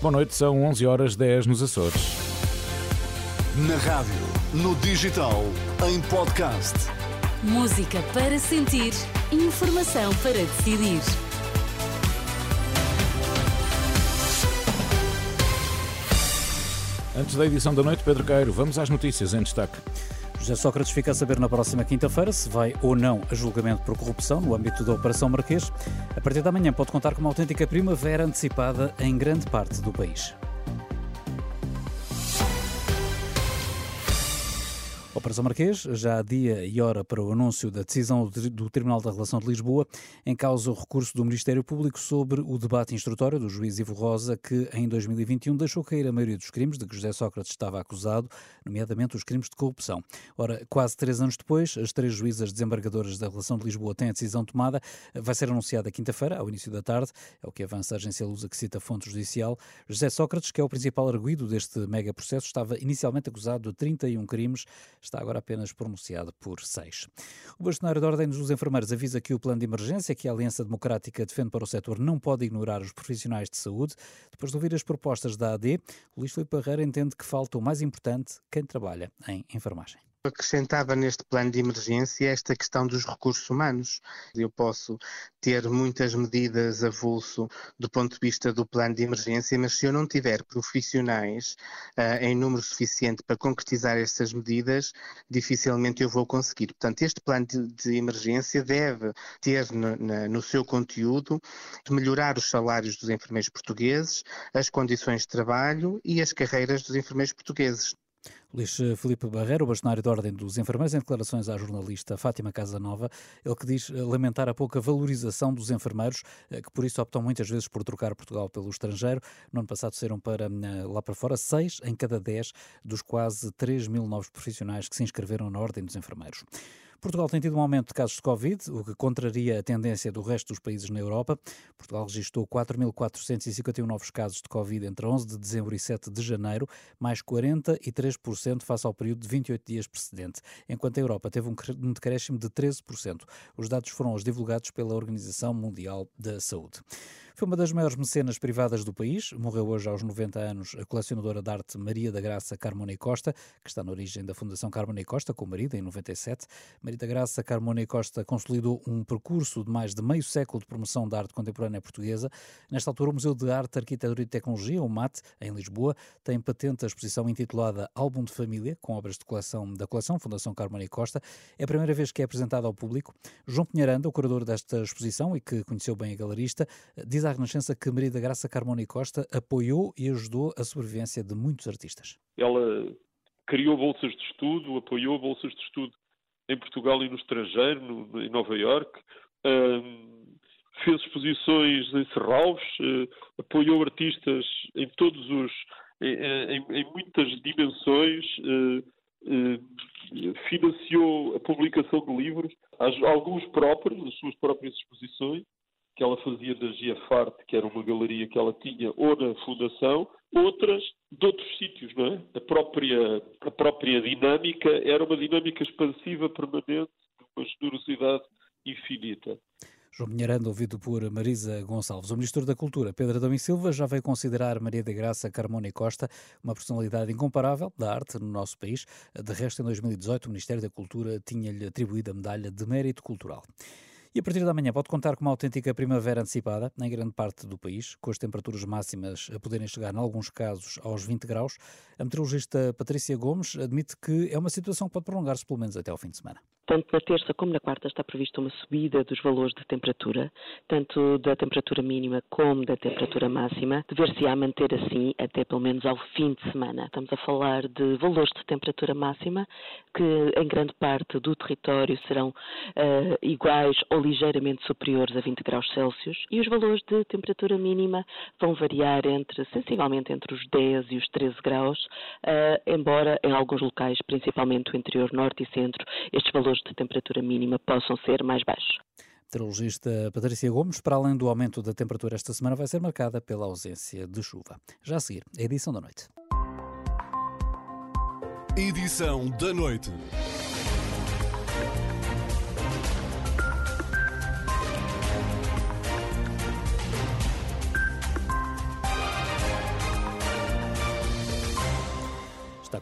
Boa noite, são 11 horas 10 nos Açores. Na rádio, no digital, em podcast. Música para sentir, informação para decidir. Antes da edição da noite, Pedro Queiro, vamos às notícias em destaque. José Sócrates fica a saber na próxima quinta-feira se vai ou não a julgamento por corrupção no âmbito da Operação Marquês. A partir da manhã pode contar com uma autêntica primavera antecipada em grande parte do país. Operação Marquês, já há dia e hora para o anúncio da decisão do Tribunal da Relação de Lisboa, em causa o recurso do Ministério Público sobre o debate instrutório do juiz Ivo Rosa, que em 2021 deixou cair a maioria dos crimes de que José Sócrates estava acusado, nomeadamente os crimes de corrupção. Ora, quase três anos depois, as três juízas desembargadoras da Relação de Lisboa têm a decisão tomada, vai ser anunciada quinta-feira, ao início da tarde, é o que avança a agência Lusa que cita a fonte judicial. José Sócrates, que é o principal arguído deste mega processo, estava inicialmente acusado de 31 crimes, está agora apenas pronunciado por seis. O bastonário da Ordem dos Enfermeiros avisa que o plano de emergência que a Aliança Democrática defende para o setor não pode ignorar os profissionais de saúde. Depois de ouvir as propostas da AD, o Luís Filipe Barreira entende que falta o mais importante, quem trabalha em enfermagem acrescentava neste plano de emergência esta questão dos recursos humanos. Eu posso ter muitas medidas avulso do ponto de vista do plano de emergência, mas se eu não tiver profissionais uh, em número suficiente para concretizar estas medidas, dificilmente eu vou conseguir. Portanto, este plano de, de emergência deve ter no, na, no seu conteúdo melhorar os salários dos enfermeiros portugueses, as condições de trabalho e as carreiras dos enfermeiros portugueses. Luís Felipe Barreiro, bastonário da Ordem dos Enfermeiros, em declarações à jornalista Fátima Casanova, ele que diz lamentar a pouca valorização dos enfermeiros, eh, que por isso optam muitas vezes por trocar Portugal pelo estrangeiro. No ano passado saíram para eh, lá para fora seis em cada dez dos quase 3 mil novos profissionais que se inscreveram na Ordem dos Enfermeiros. Portugal tem tido um aumento de casos de Covid, o que contraria a tendência do resto dos países na Europa. Portugal registrou 4.451 novos casos de Covid entre 11 de dezembro e 7 de janeiro, mais 43% face ao período de 28 dias precedente, enquanto a Europa teve um decréscimo de 13%. Os dados foram os divulgados pela Organização Mundial da Saúde. Foi uma das maiores mecenas privadas do país. Morreu hoje aos 90 anos a colecionadora de arte Maria da Graça Carmona e Costa, que está na origem da Fundação Carmona e Costa, com o marido, em 97. Maria da Graça Carmona e Costa consolidou um percurso de mais de meio século de promoção da arte contemporânea portuguesa. Nesta altura, o Museu de Arte, Arquitetura e Tecnologia, o MAT, em Lisboa, tem patente a exposição intitulada Álbum de Família, com obras de coleção da coleção Fundação Carmona e Costa. É a primeira vez que é apresentada ao público. João Pinheiranda, o curador desta exposição e que conheceu bem a galerista, diz à Renascença que Maria da Graça Carmona e Costa apoiou e ajudou a sobrevivência de muitos artistas. Ela criou bolsas de estudo, apoiou bolsas de estudo em Portugal e no estrangeiro, no, em Nova Iorque, um, fez exposições em Serralves, uh, apoiou artistas em todos os em, em, em muitas dimensões, uh, uh, financiou a publicação de livros, alguns próprios, as suas próprias exposições, que ela fazia da Giafarte, que era uma galeria que ela tinha, ou na Fundação, outras de outros sítios, não é? A própria, a própria dinâmica era uma dinâmica expansiva permanente, de uma generosidade infinita. João Pinheirando, ouvido por Marisa Gonçalves. O Ministro da Cultura, Pedro Adão e Silva, já veio considerar Maria de Graça Carmona e Costa uma personalidade incomparável da arte no nosso país. De resto, em 2018, o Ministério da Cultura tinha-lhe atribuído a medalha de mérito cultural. E a partir da manhã pode contar com uma autêntica primavera antecipada em grande parte do país, com as temperaturas máximas a poderem chegar, em alguns casos, aos 20 graus. A meteorologista Patrícia Gomes admite que é uma situação que pode prolongar-se pelo menos até ao fim de semana. Tanto na terça como na quarta está prevista uma subida dos valores de temperatura, tanto da temperatura mínima como da temperatura máxima, dever-se-á manter assim até pelo menos ao fim de semana. Estamos a falar de valores de temperatura máxima que em grande parte do território serão uh, iguais ou ligeiramente superiores a 20 graus Celsius e os valores de temperatura mínima vão variar entre sensivelmente entre os 10 e os 13 graus, uh, embora em alguns locais, principalmente o interior norte e centro, estes valores de temperatura mínima possam ser mais baixos. Meteorologista Patrícia Gomes, para além do aumento da temperatura esta semana, vai ser marcada pela ausência de chuva. Já a seguir, a edição da noite. Edição da noite.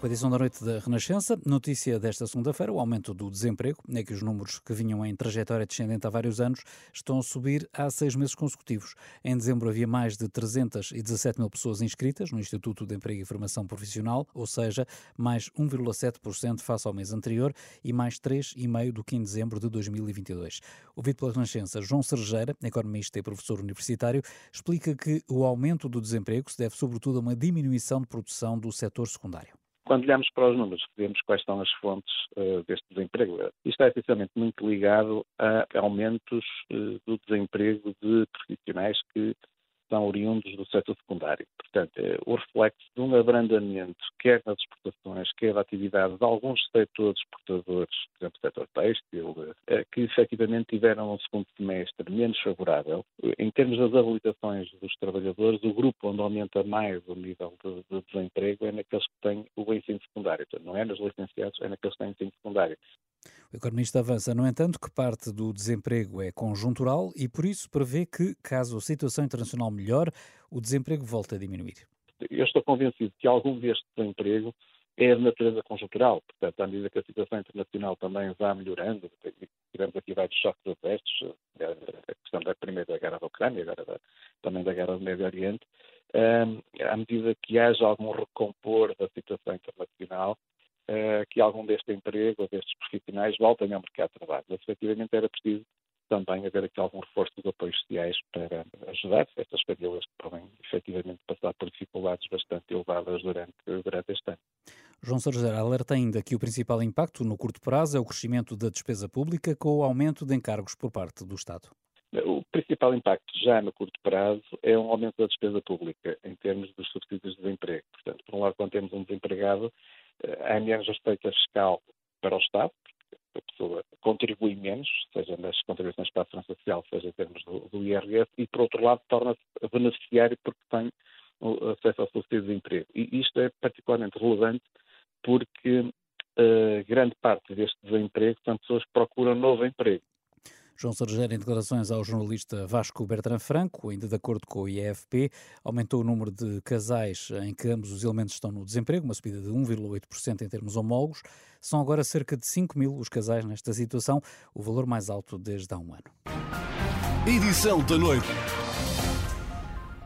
A edição da noite da Renascença. Notícia desta segunda-feira: o aumento do desemprego. É que os números que vinham em trajetória descendente há vários anos estão a subir há seis meses consecutivos. Em dezembro havia mais de 317 mil pessoas inscritas no Instituto de Emprego e Formação Profissional, ou seja, mais 1,7% face ao mês anterior e mais 3,5% do que em dezembro de 2022. Ouvido pela Renascença, João Sergeira, economista e professor universitário, explica que o aumento do desemprego se deve sobretudo a uma diminuição de produção do setor secundário. Quando olhamos para os números, vemos quais são as fontes uh, deste desemprego. Isto é essencialmente muito ligado a aumentos uh, do desemprego de profissionais que são oriundos do setor secundário. Portanto, é o reflexo de um abrandamento, quer nas exportações, quer da atividade de alguns setores exportadores, por exemplo, o setor têxtil, é, que efetivamente tiveram um segundo semestre menos favorável. Em termos das habilitações dos trabalhadores, o grupo onde aumenta mais o nível de, de desemprego é naqueles que têm o ensino secundário. Portanto, não é nos licenciados, é naqueles que têm ensino secundário. O economista avança, no entanto, que parte do desemprego é conjuntural e por isso prevê que, caso a situação internacional melhore, o desemprego volte a diminuir. Eu estou convencido que algum deste desemprego é de natureza conjuntural, portanto, à medida que a situação internacional também vá melhorando, tivemos aqui vários choques adversos, a questão da primeira guerra da Ucrânia, agora da, também da guerra do Médio Oriente, um, à medida que haja algum recompor da situação internacional, uh, que algum deste emprego ou destes profissionais voltem ao mercado de trabalho. Mas, efetivamente, era preciso também haver aqui algum reforço dos apoios sociais para ajudar estas famílias que podem efetivamente passar por dificuldades bastante elevadas durante, durante este ano. João Sarger alerta ainda que o principal impacto no curto prazo é o crescimento da despesa pública com o aumento de encargos por parte do Estado. O principal impacto já no curto prazo é um aumento da despesa pública em termos dos subsídios de desemprego. Portanto, por um lado, quando temos um desempregado, há menos receita fiscal para o Estado, a pessoa contribui menos, seja nas contribuições para a segurança social, seja em termos do, do IRS, e por outro lado torna-se beneficiário porque tem acesso ao subsídio de emprego. E isto é particularmente relevante porque uh, grande parte deste desemprego são pessoas que procuram novo emprego. João Sargério, em declarações ao jornalista Vasco Bertrand Franco, ainda de acordo com o IEFP, aumentou o número de casais em que ambos os elementos estão no desemprego, uma subida de 1,8% em termos homólogos. São agora cerca de 5 mil os casais nesta situação, o valor mais alto desde há um ano. Edição da noite.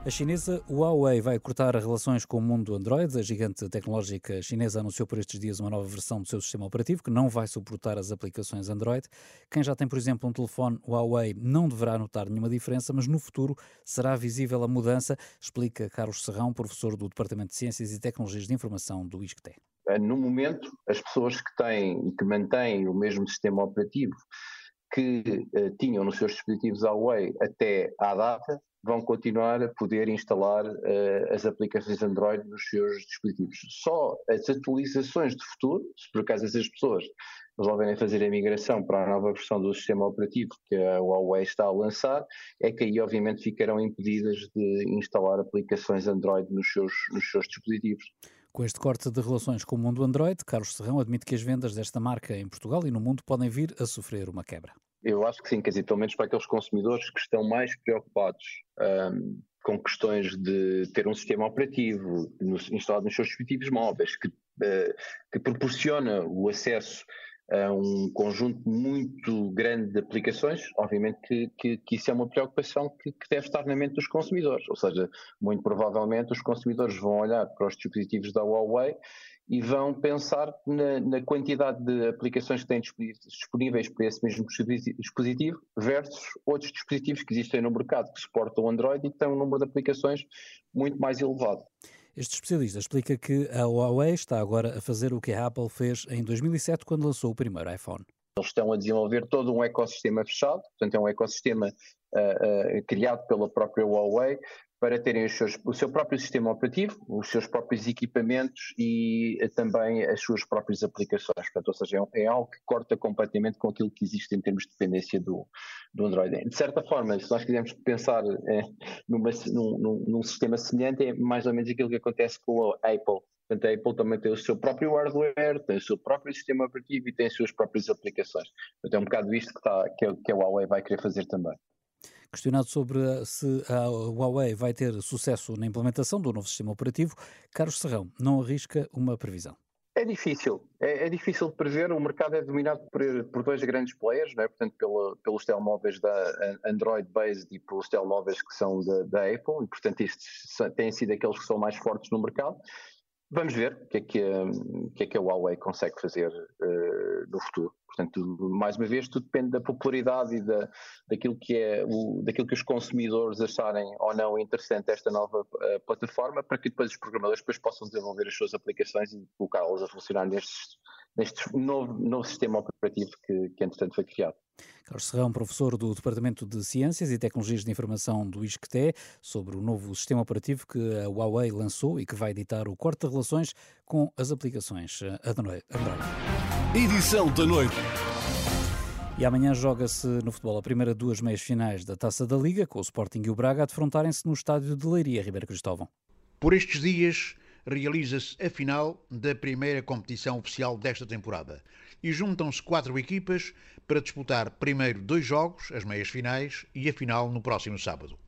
A chinesa Huawei vai cortar relações com o mundo Android. A gigante tecnológica chinesa anunciou por estes dias uma nova versão do seu sistema operativo que não vai suportar as aplicações Android. Quem já tem, por exemplo, um telefone Huawei não deverá notar nenhuma diferença, mas no futuro será visível a mudança, explica Carlos Serrão, professor do Departamento de Ciências e Tecnologias de Informação do ISCTE. No momento, as pessoas que têm e que mantêm o mesmo sistema operativo que uh, tinham nos seus dispositivos Huawei até à data vão continuar a poder instalar uh, as aplicações Android nos seus dispositivos. Só as atualizações de futuro, se por acaso essas pessoas resolverem fazer a migração para a nova versão do sistema operativo que a Huawei está a lançar, é que aí obviamente ficarão impedidas de instalar aplicações Android nos seus, nos seus dispositivos. Com este corte de relações com o mundo Android, Carlos Serrão admite que as vendas desta marca em Portugal e no mundo podem vir a sofrer uma quebra. Eu acho que sim, quer dizer, pelo menos para aqueles consumidores que estão mais preocupados um, com questões de ter um sistema operativo instalado nos seus dispositivos móveis, que, uh, que proporciona o acesso a um conjunto muito grande de aplicações, obviamente que, que, que isso é uma preocupação que, que, deve estar na mente dos consumidores. Ou seja, muito provavelmente os consumidores vão olhar para os dispositivos da Huawei e vão pensar na, na quantidade de aplicações que têm disponíveis para esse mesmo dispositivo versus outros dispositivos que existem no mercado que suportam Android e que têm um número de aplicações muito mais elevado. Este especialista explica que a Huawei está agora a fazer o que a Apple fez em 2007 quando lançou o primeiro iPhone. Eles estão a desenvolver todo um ecossistema fechado, portanto é um ecossistema uh, uh, criado pela própria Huawei para terem seus, o seu próprio sistema operativo, os seus próprios equipamentos e eh, também as suas próprias aplicações. Portanto, ou seja, é, é algo que corta completamente com aquilo que existe em termos de dependência do, do Android. De certa forma, se nós quisermos pensar é, numa, num, num, sistema semelhante, é mais ou menos aquilo que acontece com a Apple. Portanto, a Apple também tem o seu próprio hardware, tem o seu próprio sistema operativo e tem as suas próprias aplicações. Portanto, é um bocado isto que, está, que, que a Huawei vai querer fazer também. Questionado sobre se a Huawei vai ter sucesso na implementação do novo sistema operativo, Carlos Serrão não arrisca uma previsão. É difícil, é, é, difícil de prever. O mercado é dominado por, por dois grandes players, não é? portanto, pela, pelos telemóveis da Android-based e pelos telemóveis que são da, da Apple, e portanto, estes têm sido aqueles que são mais fortes no mercado. Vamos ver o que é que, o que, é que a Huawei consegue fazer uh, no futuro. Portanto, mais uma vez, tudo depende da popularidade e da, daquilo, que é o, daquilo que os consumidores acharem ou não interessante esta nova uh, plataforma, para que depois os programadores depois possam desenvolver as suas aplicações e colocá-las a funcionar nestes, neste novo, novo sistema operativo que, que, entretanto, foi criado. Carlos Serrão, professor do Departamento de Ciências e Tecnologias de Informação do ISCTE, sobre o novo sistema operativo que a Huawei lançou e que vai editar o corte de relações com as aplicações Android. Edição da noite. E amanhã joga-se no futebol a primeira duas meias finais da Taça da Liga, com o Sporting e o Braga a defrontarem-se no estádio de Leiria, Ribeiro Cristóvão. Por estes dias realiza-se a final da primeira competição oficial desta temporada e juntam-se quatro equipas para disputar primeiro dois jogos, as meias finais, e a final no próximo sábado.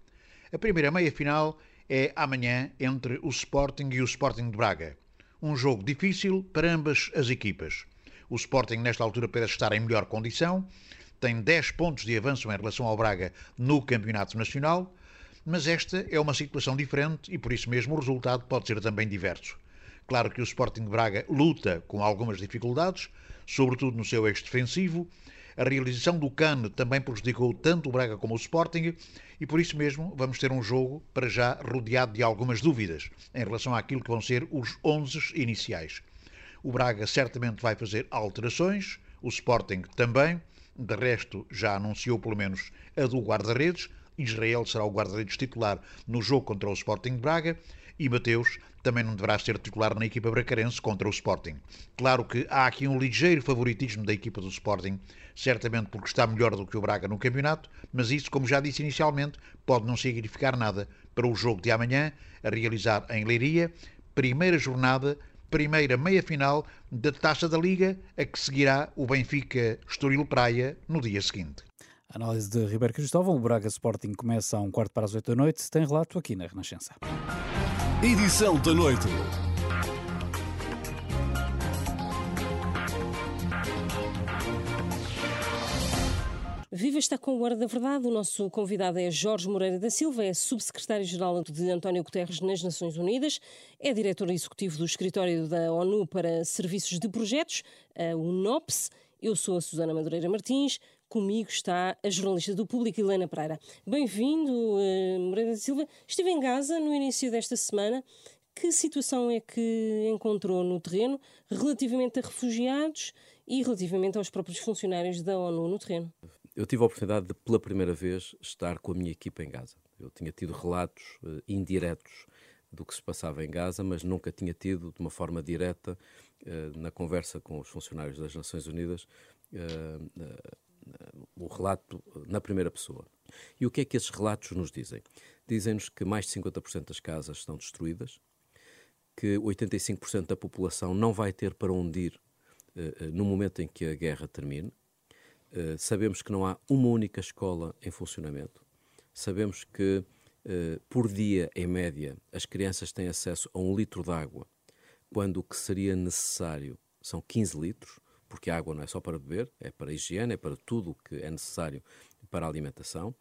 A primeira meia final é amanhã entre o Sporting e o Sporting de Braga. Um jogo difícil para ambas as equipas. O Sporting, nesta altura, parece estar em melhor condição, tem 10 pontos de avanço em relação ao Braga no Campeonato Nacional, mas esta é uma situação diferente e por isso mesmo o resultado pode ser também diverso. Claro que o Sporting Braga luta com algumas dificuldades, sobretudo no seu eixo defensivo. A realização do CAN também prejudicou tanto o Braga como o Sporting e por isso mesmo vamos ter um jogo para já rodeado de algumas dúvidas em relação àquilo que vão ser os 11 iniciais. O Braga certamente vai fazer alterações, o Sporting também, de resto já anunciou pelo menos a do guarda-redes, Israel será o guarda-redes titular no jogo contra o Sporting Braga e Mateus também não deverá ser titular na equipa bracarense contra o Sporting. Claro que há aqui um ligeiro favoritismo da equipa do Sporting, certamente porque está melhor do que o Braga no campeonato, mas isso, como já disse inicialmente, pode não significar nada para o jogo de amanhã, a realizar em Leiria, primeira jornada, primeira meia-final da Taça da Liga, a que seguirá o Benfica Estoril Praia no dia seguinte. Análise de Ribeiro Cristóvão. O Braga Sporting começa a um quarto para as oito da noite. Tem relato aqui na Renascença. Edição da noite. Viva está com o Guarda da Verdade. O nosso convidado é Jorge Moreira da Silva, é subsecretário-geral de António Guterres nas Nações Unidas, é diretor executivo do Escritório da ONU para Serviços de Projetos, a UNOPS. Eu sou a Susana Madureira Martins. Comigo está a jornalista do Público, Helena Pereira. Bem-vindo, uh, Moreira da Silva. Estive em Gaza no início desta semana. Que situação é que encontrou no terreno relativamente a refugiados e relativamente aos próprios funcionários da ONU no terreno? Eu tive a oportunidade de, pela primeira vez, estar com a minha equipa em Gaza. Eu tinha tido relatos uh, indiretos do que se passava em Gaza, mas nunca tinha tido, de uma forma direta, uh, na conversa com os funcionários das Nações Unidas, o relato na primeira pessoa. E o que é que esses relatos nos dizem? Dizem-nos que mais de 50% das casas estão destruídas, que 85% da população não vai ter para onde ir uh, no momento em que a guerra termine. Uh, sabemos que não há uma única escola em funcionamento. Sabemos que, uh, por dia, em média, as crianças têm acesso a um litro de água, quando o que seria necessário são 15 litros porque a água não é só para beber, é para a higiene, é para tudo o que é necessário para a alimentação.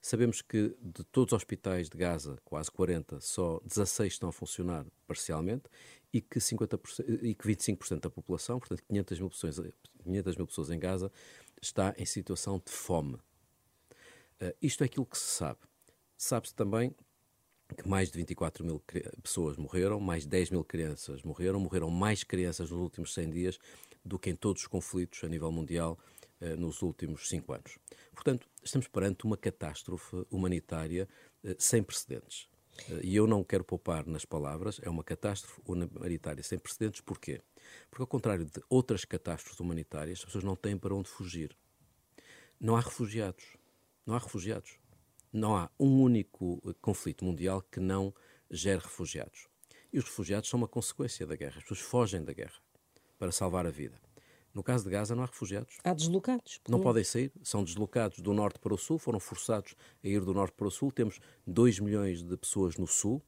Sabemos que de todos os hospitais de Gaza, quase 40, só 16 estão a funcionar parcialmente e que, 50%, e que 25% da população, portanto 500 mil, pessoas, 500 mil pessoas em Gaza, está em situação de fome. Uh, isto é aquilo que se sabe. Sabe-se também que mais de 24 mil pessoas morreram, mais de 10 mil crianças morreram, morreram mais crianças nos últimos 100 dias do que em todos os conflitos a nível mundial eh, nos últimos cinco anos. Portanto, estamos perante uma catástrofe humanitária eh, sem precedentes. Eh, e eu não quero poupar nas palavras, é uma catástrofe humanitária sem precedentes. Porquê? Porque, ao contrário de outras catástrofes humanitárias, as pessoas não têm para onde fugir. Não há refugiados. Não há refugiados. Não há um único conflito mundial que não gere refugiados. E os refugiados são uma consequência da guerra. As pessoas fogem da guerra para salvar a vida. No caso de Gaza, não há refugiados. Há deslocados. Não podem sair, são deslocados do norte para o sul, foram forçados a ir do norte para o sul. Temos 2 milhões de pessoas no sul,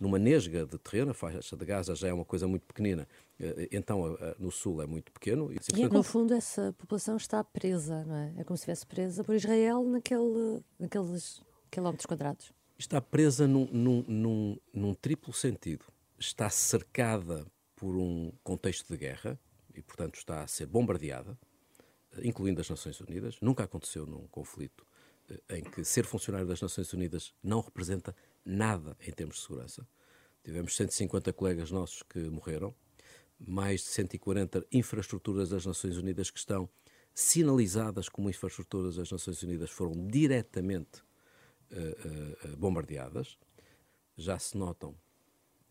numa nesga de terreno, a faixa de Gaza já é uma coisa muito pequenina, uh, então no sul é muito pequeno. E, e no fundo essa população está presa, não é? É como se estivesse presa por Israel naquele, naqueles quilómetros quadrados. Está presa num, num, num, num triplo sentido. Está cercada por um contexto de guerra e, portanto, está a ser bombardeada, incluindo as Nações Unidas. Nunca aconteceu num conflito em que ser funcionário das Nações Unidas não representa nada em termos de segurança. Tivemos 150 colegas nossos que morreram, mais de 140 infraestruturas das Nações Unidas que estão sinalizadas como infraestruturas das Nações Unidas foram diretamente uh, uh, bombardeadas. Já se notam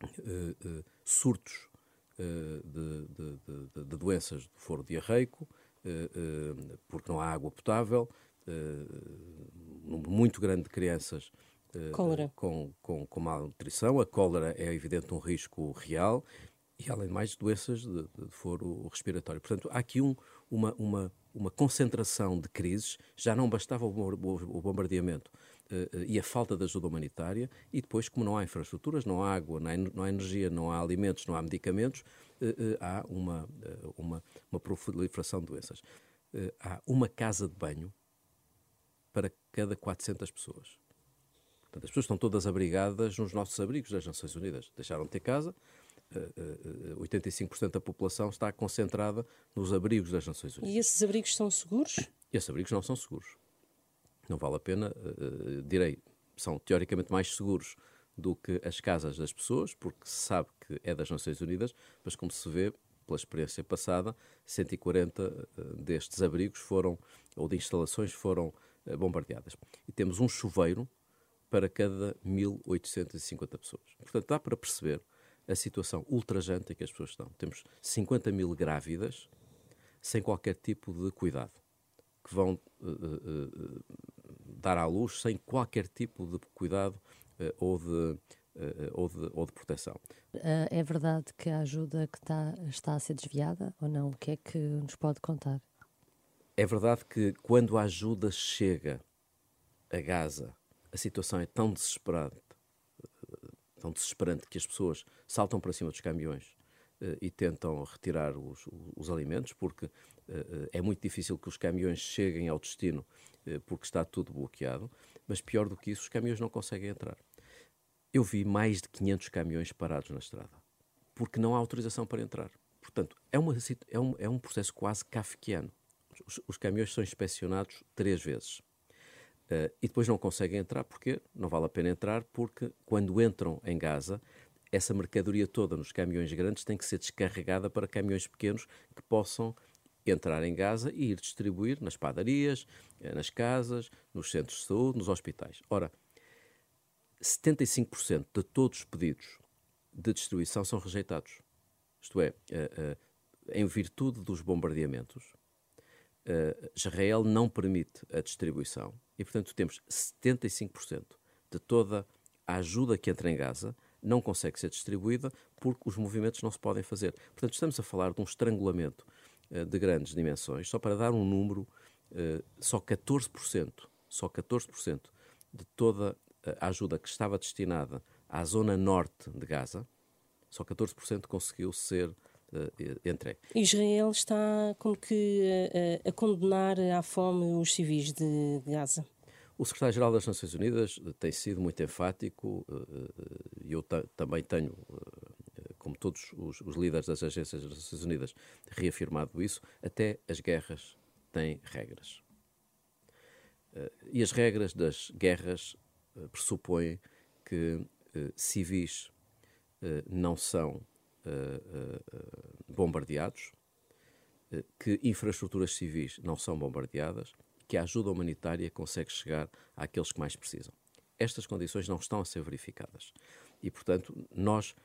uh, surtos de, de, de, de, doenças do foro diarreico, porque não há água potável, um número muito grande de crianças com, com, com malnutrição. A cólera é, evidente, um risco real e, além de mais, doenças de, de foro respiratório. Portanto, há aqui um, uma, uma, uma concentração de crises. Já não bastava o bombardeamento e a falta de ajuda humanitária, e depois, como não há infraestruturas, não há água, não há, energia, não há alimentos, não há medicamentos, uh, há uma, uma, uma proliferação de doenças. há uma casa de banho para cada 400 pessoas. Portanto, as pessoas estão todas abrigadas nos nossos abrigos das Nações Unidas. Deixaram de ter casa, 85% eh, eh, da população está concentrada nos abrigos das Nações Unidas. E esses abrigos são seguros? Esses abrigos não são seguros. Não vale a pena, uh, direi, são teoricamente mais seguros do que as casas das pessoas, porque se sabe que é das Nações Unidas, mas como se vê pela experiência passada, 140 destes abrigos foram, ou de instalações foram eh, bombardeadas. E temos um chuveiro para cada 1.850 pessoas. Portanto, dá para perceber a situação ultrajante em que as pessoas estão. Temos 50 mil grávidas sem qualquer tipo de cuidado, que vão uh, uh, dar à luz sem qualquer tipo de cuidado uh, ou, de, ou, de, ou de proteção. é verdade que a ajuda que está, está a ser desviada ou não? O que é que nos pode contar? É verdade que quando a ajuda chega a Gaza, a situação é tão desesperante, tão desesperante que as pessoas saltam para cima dos caminhões e tentam retirar os, os alimentos, porque é muito difícil que os caminhões cheguem ao destino uh, porque está tudo bloqueado. Mas pior do que isso, os caminhões não conseguem entrar. Eu vi mais de 500 caminhões parados na estrada, porque não há autorização para entrar. Portanto, é, uma, é, um, é um processo quase kafkiano os, os caminhões são inspecionados três vezes. Uh, e depois não conseguem entrar porque não vale a pena entrar, porque quando entram em Gaza, essa mercadoria toda nos caminhões grandes tem que ser descarregada para caminhões pequenos que possam entrar em Gaza e ir distribuir nas padarias, eh, nas casas, nos centros de saúde, nos hospitais. Ora, 75% de todos os pedidos de distribuição são rejeitados. Isto é, uh, uh, em virtude dos bombardeamentos, Israel não permite a distribuição e, portanto, temos 75% de toda a ajuda que entra em Gaza não consegue ser distribuída porque os movimentos não se podem fazer. Portanto, estamos a falar de um estrangulamento de grandes dimensões. Só para dar um número, uh, só 14%, só 14% de toda a ajuda que estava destinada à zona norte de Gaza, só 14% conseguiu ser entregue. Israel está como que a, a condenar à fome os civis de Gaza? O secretário-geral das Nações Unidas tem sido muito enfático e eu também tenho, como todos os, os, líderes das agências das Nações Unidas, reafirmado isso. Até as guerras têm regras. E as regras das guerras pressupõem que civis não são eh, eh, bombardeados, eh, que infraestruturas civis não são bombardeadas, que a ajuda humanitária consegue chegar àqueles que mais precisam. Estas condições não estão a ser verificadas. E, portanto, nós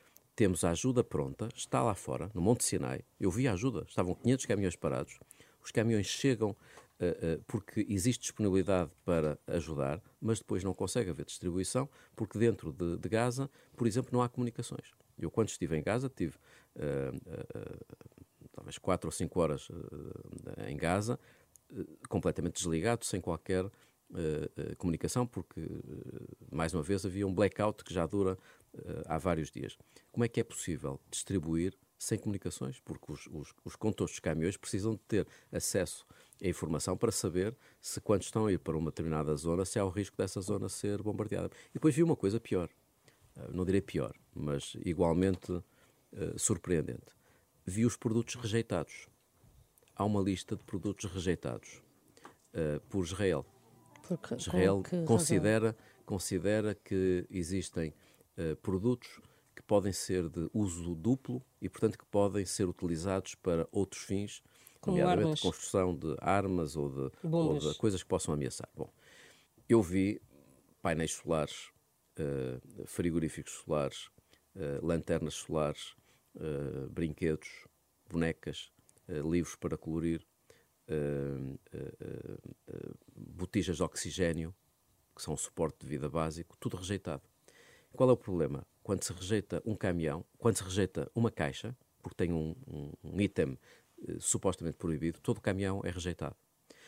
temos a ajuda pronta, está lá fora, no Monte Sinai. Eu vi a ajuda, estavam 500 caminhões parados. Os caminhões chegam uh, uh, porque existe disponibilidade para ajudar, mas depois não consegue haver distribuição, porque dentro de, de Gaza, por exemplo, não há comunicações. Eu, quando estive em Gaza, tive uh, uh, talvez quatro ou cinco horas uh, em Gaza, completamente desligado, sem qualquer comunicação, porque, mais uma vez, havia um blackout que já dura há vários dias. Como é que é possível distribuir sem comunicações? Porque os, os, os condutores dos caminhões precisam de ter acesso a informação para saber se quando estão a ir para uma determinada zona, se há o risco dessa zona ser bombardeada. E depois vi uma coisa pior, não direi pior, mas igualmente uh, surpreendente. Vi os produtos rejeitados. Há uma lista de produtos rejeitados uh, por Israel. Porque, Israel considera, considera que existem uh, produtos que podem ser de uso duplo e, portanto, que podem ser utilizados para outros fins, Como nomeadamente armas. construção de armas ou de, ou de coisas que possam ameaçar. Bom, eu vi painéis solares, uh, frigoríficos solares, uh, lanternas solares, uh, brinquedos, bonecas, livros para colorir, botijas de oxigênio, que são um suporte de vida básico, tudo rejeitado. Qual é o problema? Quando se rejeita um caminhão, quando se rejeita uma caixa, porque tem um, um, um item uh, supostamente proibido, todo o caminhão é rejeitado.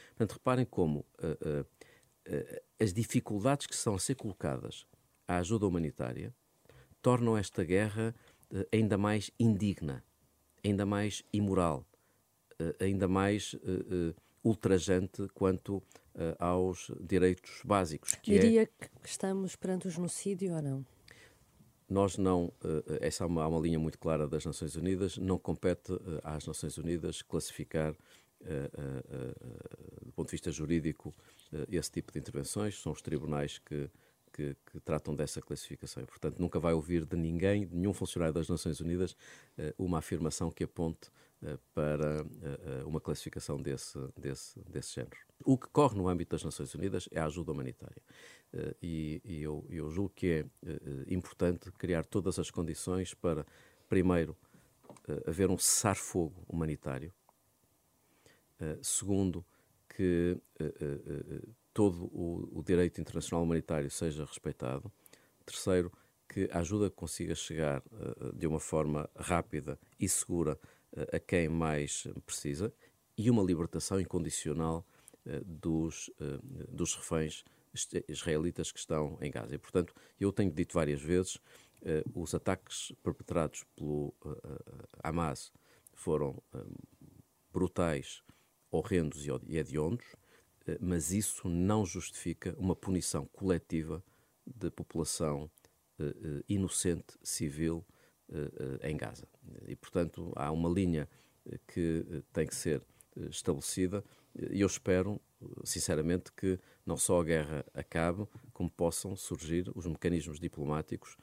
Portanto, reparem como uh, uh, as dificuldades que são a ser colocadas à ajuda humanitária tornam esta guerra ainda mais indigna, ainda mais imoral, ainda mais ultrajante quanto aos direitos básicos. Que Diria é... que estamos perante o genocídio ou não? Nós não, essa é uma, uma linha muito clara das Nações Unidas, não compete às Nações Unidas classificar, do ponto de vista jurídico, esse tipo de intervenções, são os tribunais que, que, que, tratam dessa classificação. E, portanto, nunca vai ouvir de ninguém, de nenhum funcionário das Nações Unidas, uma afirmação que aponte para uma classificação desse, desse, desse género. O que corre no âmbito das Nações Unidas é a ajuda humanitária. E, e eu, eu, julgo que é importante criar todas as condições para, primeiro, haver um cessar-fogo humanitário. Segundo, que todo o, o direito internacional humanitário seja respeitado. Terceiro, que a ajuda consiga chegar uh, de uma forma rápida e segura uh, a quem mais precisa e uma libertação incondicional uh, dos, dos reféns israelitas que estão em Gaza. E, portanto, eu tenho dito várias vezes, os ataques perpetrados pelo Hamas foram brutais, horrendos e hediondos, mas isso não justifica uma punição coletiva de população uh, inocente, civil, em Gaza. E, portanto, há uma linha que tem que ser estabelecida e eu espero, sinceramente, que não só a guerra acabe, como possam surgir os mecanismos diplomáticos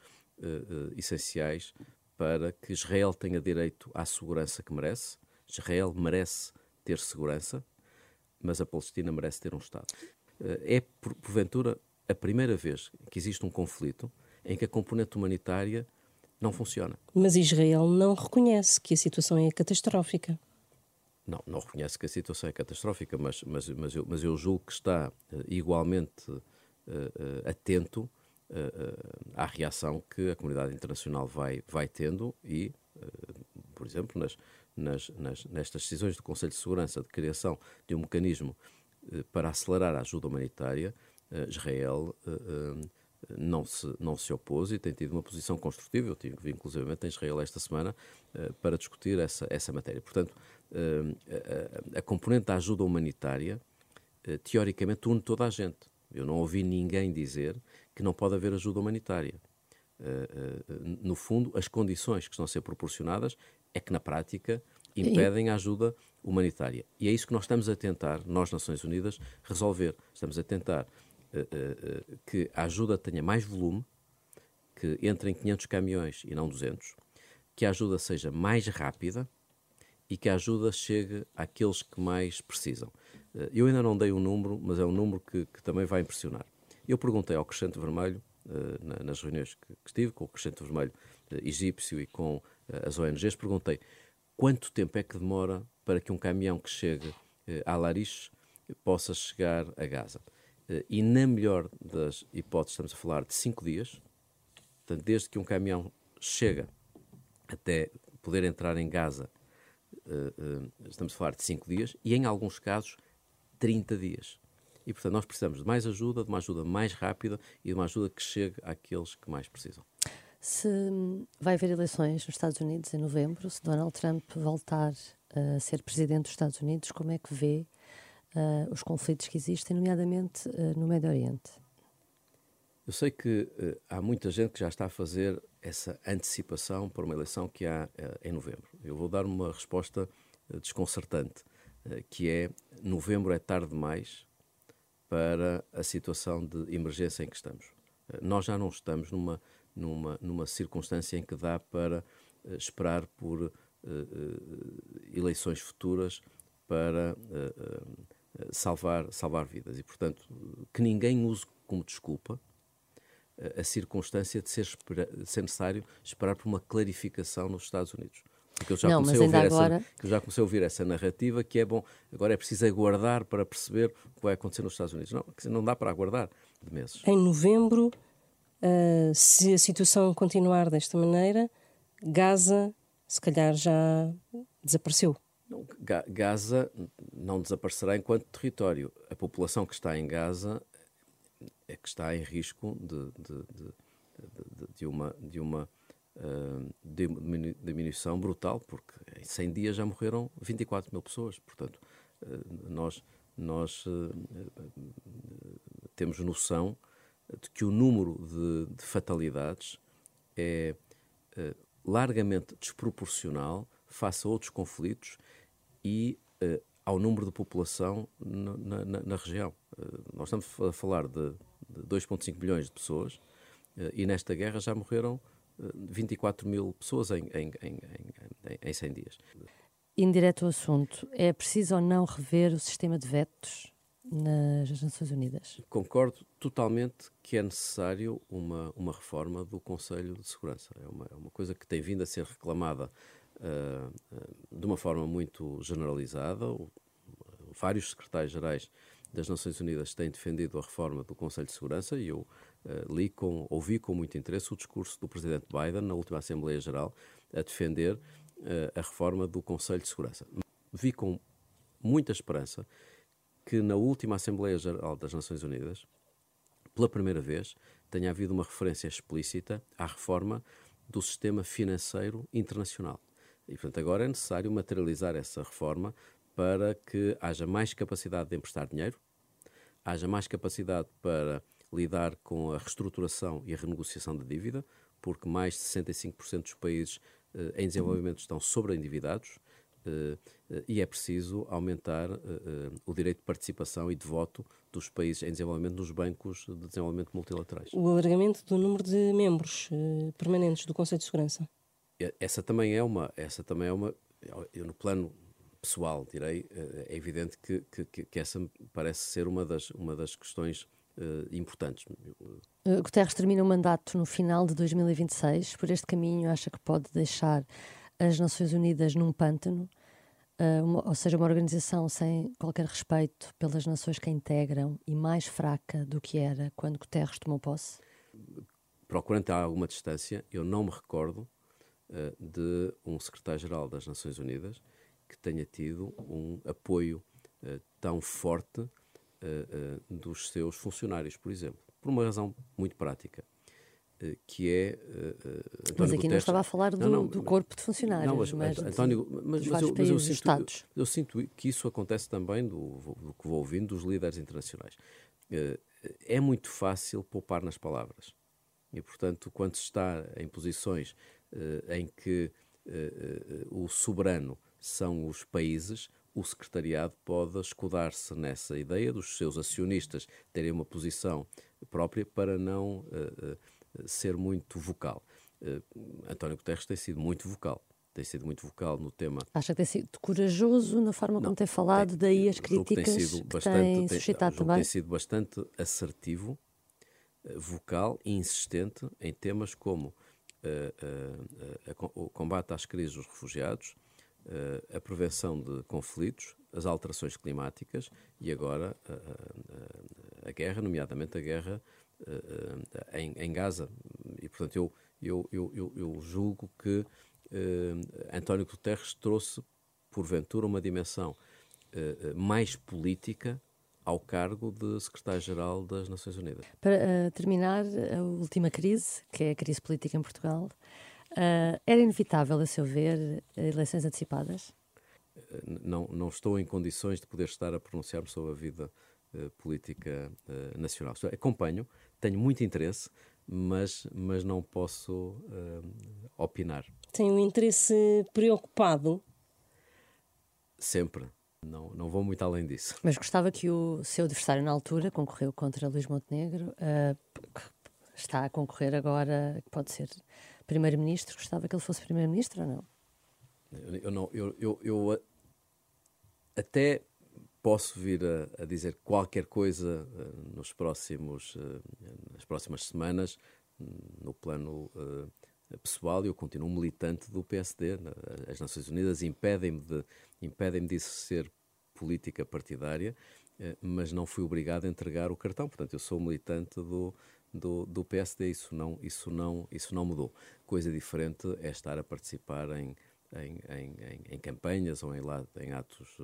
essenciais para que Israel tenha direito à segurança que merece. Israel merece ter segurança, mas a Palestina merece ter um Estado. É, porventura, a primeira vez que existe um conflito em que a componente humanitária não funciona. Mas Israel não reconhece que a situação é catastrófica. Não, não reconhece que a situação é catastrófica, mas, mas, mas, eu, mas eu julgo que está uh, igualmente uh, uh, atento à reação que a comunidade internacional vai, vai tendo e, por exemplo, nas, nas, nas, nestas decisões do Conselho de Segurança de criação de um mecanismo para acelerar a ajuda humanitária, Israel não se, não se opôs e tem tido uma posição construtiva. Eu tive, inclusivamente, em Israel esta semana para discutir essa, essa matéria. Portanto, a, a componente da ajuda humanitária, teoricamente, une toda a gente. Eu não ouvi ninguém dizer que não pode haver ajuda humanitária. No fundo, as condições que estão a ser proporcionadas é que, na prática, impedem a ajuda humanitária. E é isso que nós estamos a tentar, nós, Nações Unidas, resolver. Estamos a tentar uh, uh, que a ajuda tenha mais volume, que entre em 500 caminhões e não 200, que a ajuda seja mais rápida e que a ajuda chegue àqueles que mais precisam. Uh, eu ainda não dei um número, mas é um número que, que também vai impressionar. Eu perguntei ao Crescente Vermelho, na, nas reuniões que, que, estive, com o Crescente Vermelho egípcio e com as ONGs, perguntei quanto tempo é que demora para que um caminhão que chegue a Lariche possa chegar a Gaza. E na melhor das hipóteses estamos a falar de cinco dias, portanto, desde que um caminhão chega até poder entrar em Gaza, estamos a falar de cinco dias, e em alguns casos 30 dias. E, portanto, nós precisamos de mais ajuda, de uma ajuda mais rápida e de uma ajuda que chegue àqueles que mais precisam. Se vai haver eleições nos Estados Unidos em novembro, se Donald Trump voltar a ser presidente dos Estados Unidos, como é que vê uh, os conflitos que existem, nomeadamente uh, no Médio Oriente? Eu sei que uh, há muita gente que já está a fazer essa antecipação para uma eleição que há em novembro. Eu vou dar uma resposta desconcertante, que é novembro é tarde demais para a situação de emergência em que estamos. nós já não estamos numa numa, numa circunstância em que dá para uh, esperar por uh, eleições futuras para salvar, salvar vidas. E, portanto, que ninguém use como desculpa a circunstância de ser, de ser necessário esperar por uma clarificação nos Estados Unidos. Porque eu já, não, comecei a ouvir agora... essa, eu já comecei a ouvir essa narrativa que é bom, agora é preciso aguardar para perceber o que vai acontecer nos Estados Unidos. Não, não dá para aguardar de meses. Em novembro Uh, se a situação continuar desta maneira, Gaza, se calhar, já desapareceu. Não, Gaza não desaparecerá enquanto território. A população que está em Gaza é que está em risco de, de, de, de uma, de uma uh, diminuição brutal, porque em 100 dias já morreram 24 mil pessoas. Portanto, uh, nós, nós temos noção de que o número de, de fatalidades é uh, largamente desproporcional face a outros conflitos e uh, ao número de população na, na, na região. Uh, nós estamos a falar de, de 2,5 milhões de pessoas e nesta guerra já morreram 24 mil pessoas em, em, em, em, em 100 dias. Indireto ao assunto, é preciso ou não rever o sistema de vetos nas Nações Unidas. Concordo totalmente que é necessário uma, uma reforma do Conselho de Segurança. É uma, é uma coisa que tem vindo a ser reclamada uh, de uma forma muito generalizada. O, vários secretários-gerais das Nações Unidas têm defendido a reforma do Conselho de Segurança e eu uh, li com, ouvi com muito interesse o discurso do Presidente Biden na última Assembleia Geral a defender a reforma do Conselho de Segurança. Vi com muita esperança que na última Assembleia Geral das Nações Unidas, pela primeira vez, tenha havido uma referência explícita à reforma do sistema financeiro internacional. E, portanto, agora é necessário materializar essa reforma para que haja mais capacidade de emprestar dinheiro, haja mais capacidade para lidar com a reestruturação e a renegociação da dívida, porque mais de 65% dos países eh, em desenvolvimento estão sobreendividados e é preciso aumentar eh, o direito de participação e de voto dos países em desenvolvimento nos bancos de desenvolvimento multilaterais. O alargamento do número de membros permanentes do Conselho de Segurança. Essa também é uma, essa também é uma, eu no plano pessoal direi, é evidente que, que, que essa parece ser uma das, uma das questões uh, importantes. Guterres termina o mandato no final de 2026. Por este caminho, acha que pode deixar as Nações Unidas num pântano, uh, uma, ou seja, uma organização sem qualquer respeito pelas nações que a integram e mais fraca do que era quando Guterres tomou posse? Procurando a alguma distância, eu não me recordo uh, de um secretário-geral das Nações Unidas que tenha tido um apoio uh, tão forte dos seus funcionários, por exemplo, por uma razão muito prática. Eh, que é uh, António Mas aqui Guterres. não estava a falar do, não, não, do corpo de funcionários, não, mas, mas António, mas, mas, eu, mas eu, sinto, Estados. Eu, eu, sinto que isso acontece também do, do, que vou ouvindo dos líderes internacionais. Uh, é muito fácil poupar nas palavras. E, portanto, quando se está em posições uh, em que o soberano são os países, o secretariado pode escudar-se nessa ideia dos seus acionistas terem uma posição própria para não ser muito vocal. Uh, António Guterres tem sido muito vocal. Tem sido muito vocal no tema. Acha que tem sido corajoso na forma Não, como tem falado, tem, daí as críticas tem sido que bastante, tem suscitado tem, também? Tem sido bastante assertivo, eh, vocal e insistente em temas como uh, uh, o combate às crises dos refugiados, a prevenção de conflitos, as alterações climáticas e agora a guerra, nomeadamente a guerra uh, em, em, Gaza. E, portanto, eu, eu, eu, eu julgo que uh, António Guterres trouxe, porventura, uma dimensão uh, mais política ao cargo de secretário-geral das Nações Unidas. Para uh, terminar, a última crise, que é a crise política em Portugal, uh, era inevitável, a seu ver, eleições antecipadas? Não, não estou em condições de poder estar a pronunciar-me sobre a vida política nacional. Acompanho, tenho muito interesse, mas, mas não posso opinar. Tem um interesse preocupado? Sempre não, não vou muito além disso. Mas gostava que o seu adversário na altura concorreu contra Luís Montenegro, uh, está a concorrer agora, pode ser primeiro-ministro. Gostava que ele fosse primeiro-ministro ou não? Eu, eu não, eu, eu, eu, até posso vir a, a dizer qualquer coisa uh, nos próximos, uh, nas próximas semanas, no plano pessoal, eu continuo militante do PSD. As Nações Unidas impedem-me de, impedem de ser política partidária, eh, mas não fui obrigado a entregar o cartão. Portanto, eu sou militante do, do, do PSD. Isso não, isso, não, isso não mudou. Coisa diferente é estar a participar em, em, em, em campanhas ou em, em atos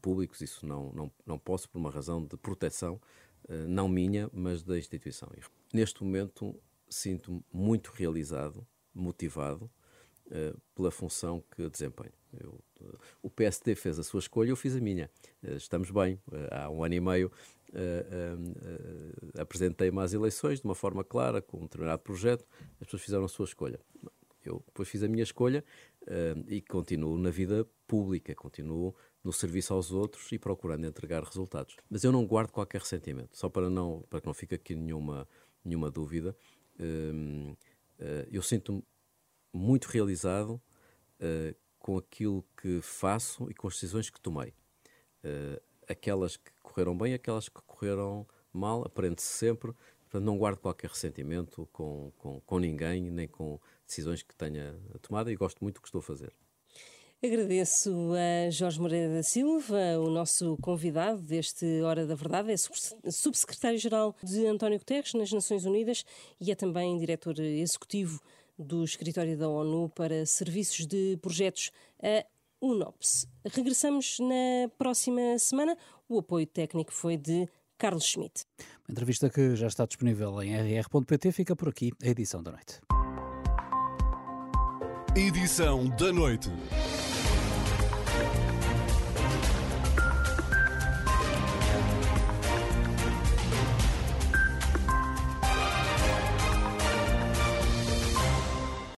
públicos. Isso não, não, não posso, por uma razão de proteção, uh, não minha, mas da instituição. Neste momento, sinto-me muito realizado, motivado uh, pela função que desempenho. Eu, o PSD fez a sua escolha, eu fiz a minha. Estamos bem. há um ano e meio apresentei-me às eleições de uma forma clara, com um determinado projeto, as pessoas fizeram a sua escolha. Eu depois fiz a minha escolha e continuo na vida pública, continuo no serviço aos outros e procurando entregar resultados. Mas eu não guardo qualquer ressentimento, só para, não, para que não fique aqui nenhuma, nenhuma dúvida. Uh, eu sinto-me muito realizado uh, com aquilo que faço e com as decisões que tomei. Uh, aquelas que correram bem, aquelas que correram mal, aprende-se sempre. Portanto, não guardo qualquer ressentimento com, com, com ninguém, nem com decisões que tenha tomado e gosto muito do que estou a fazer. Agradeço a Jorge Moreira da Silva, o nosso convidado deste Hora da Verdade, é subsecretário-geral de António Guterres nas Nações Unidas e é também diretor executivo do Escritório da ONU para Serviços de Projetos, a UNOPS. Regressamos na próxima semana. O apoio técnico foi de Carlos Schmidt. Uma entrevista que já está disponível em rr.pt. Fica por aqui a edição da noite. Edição da noite.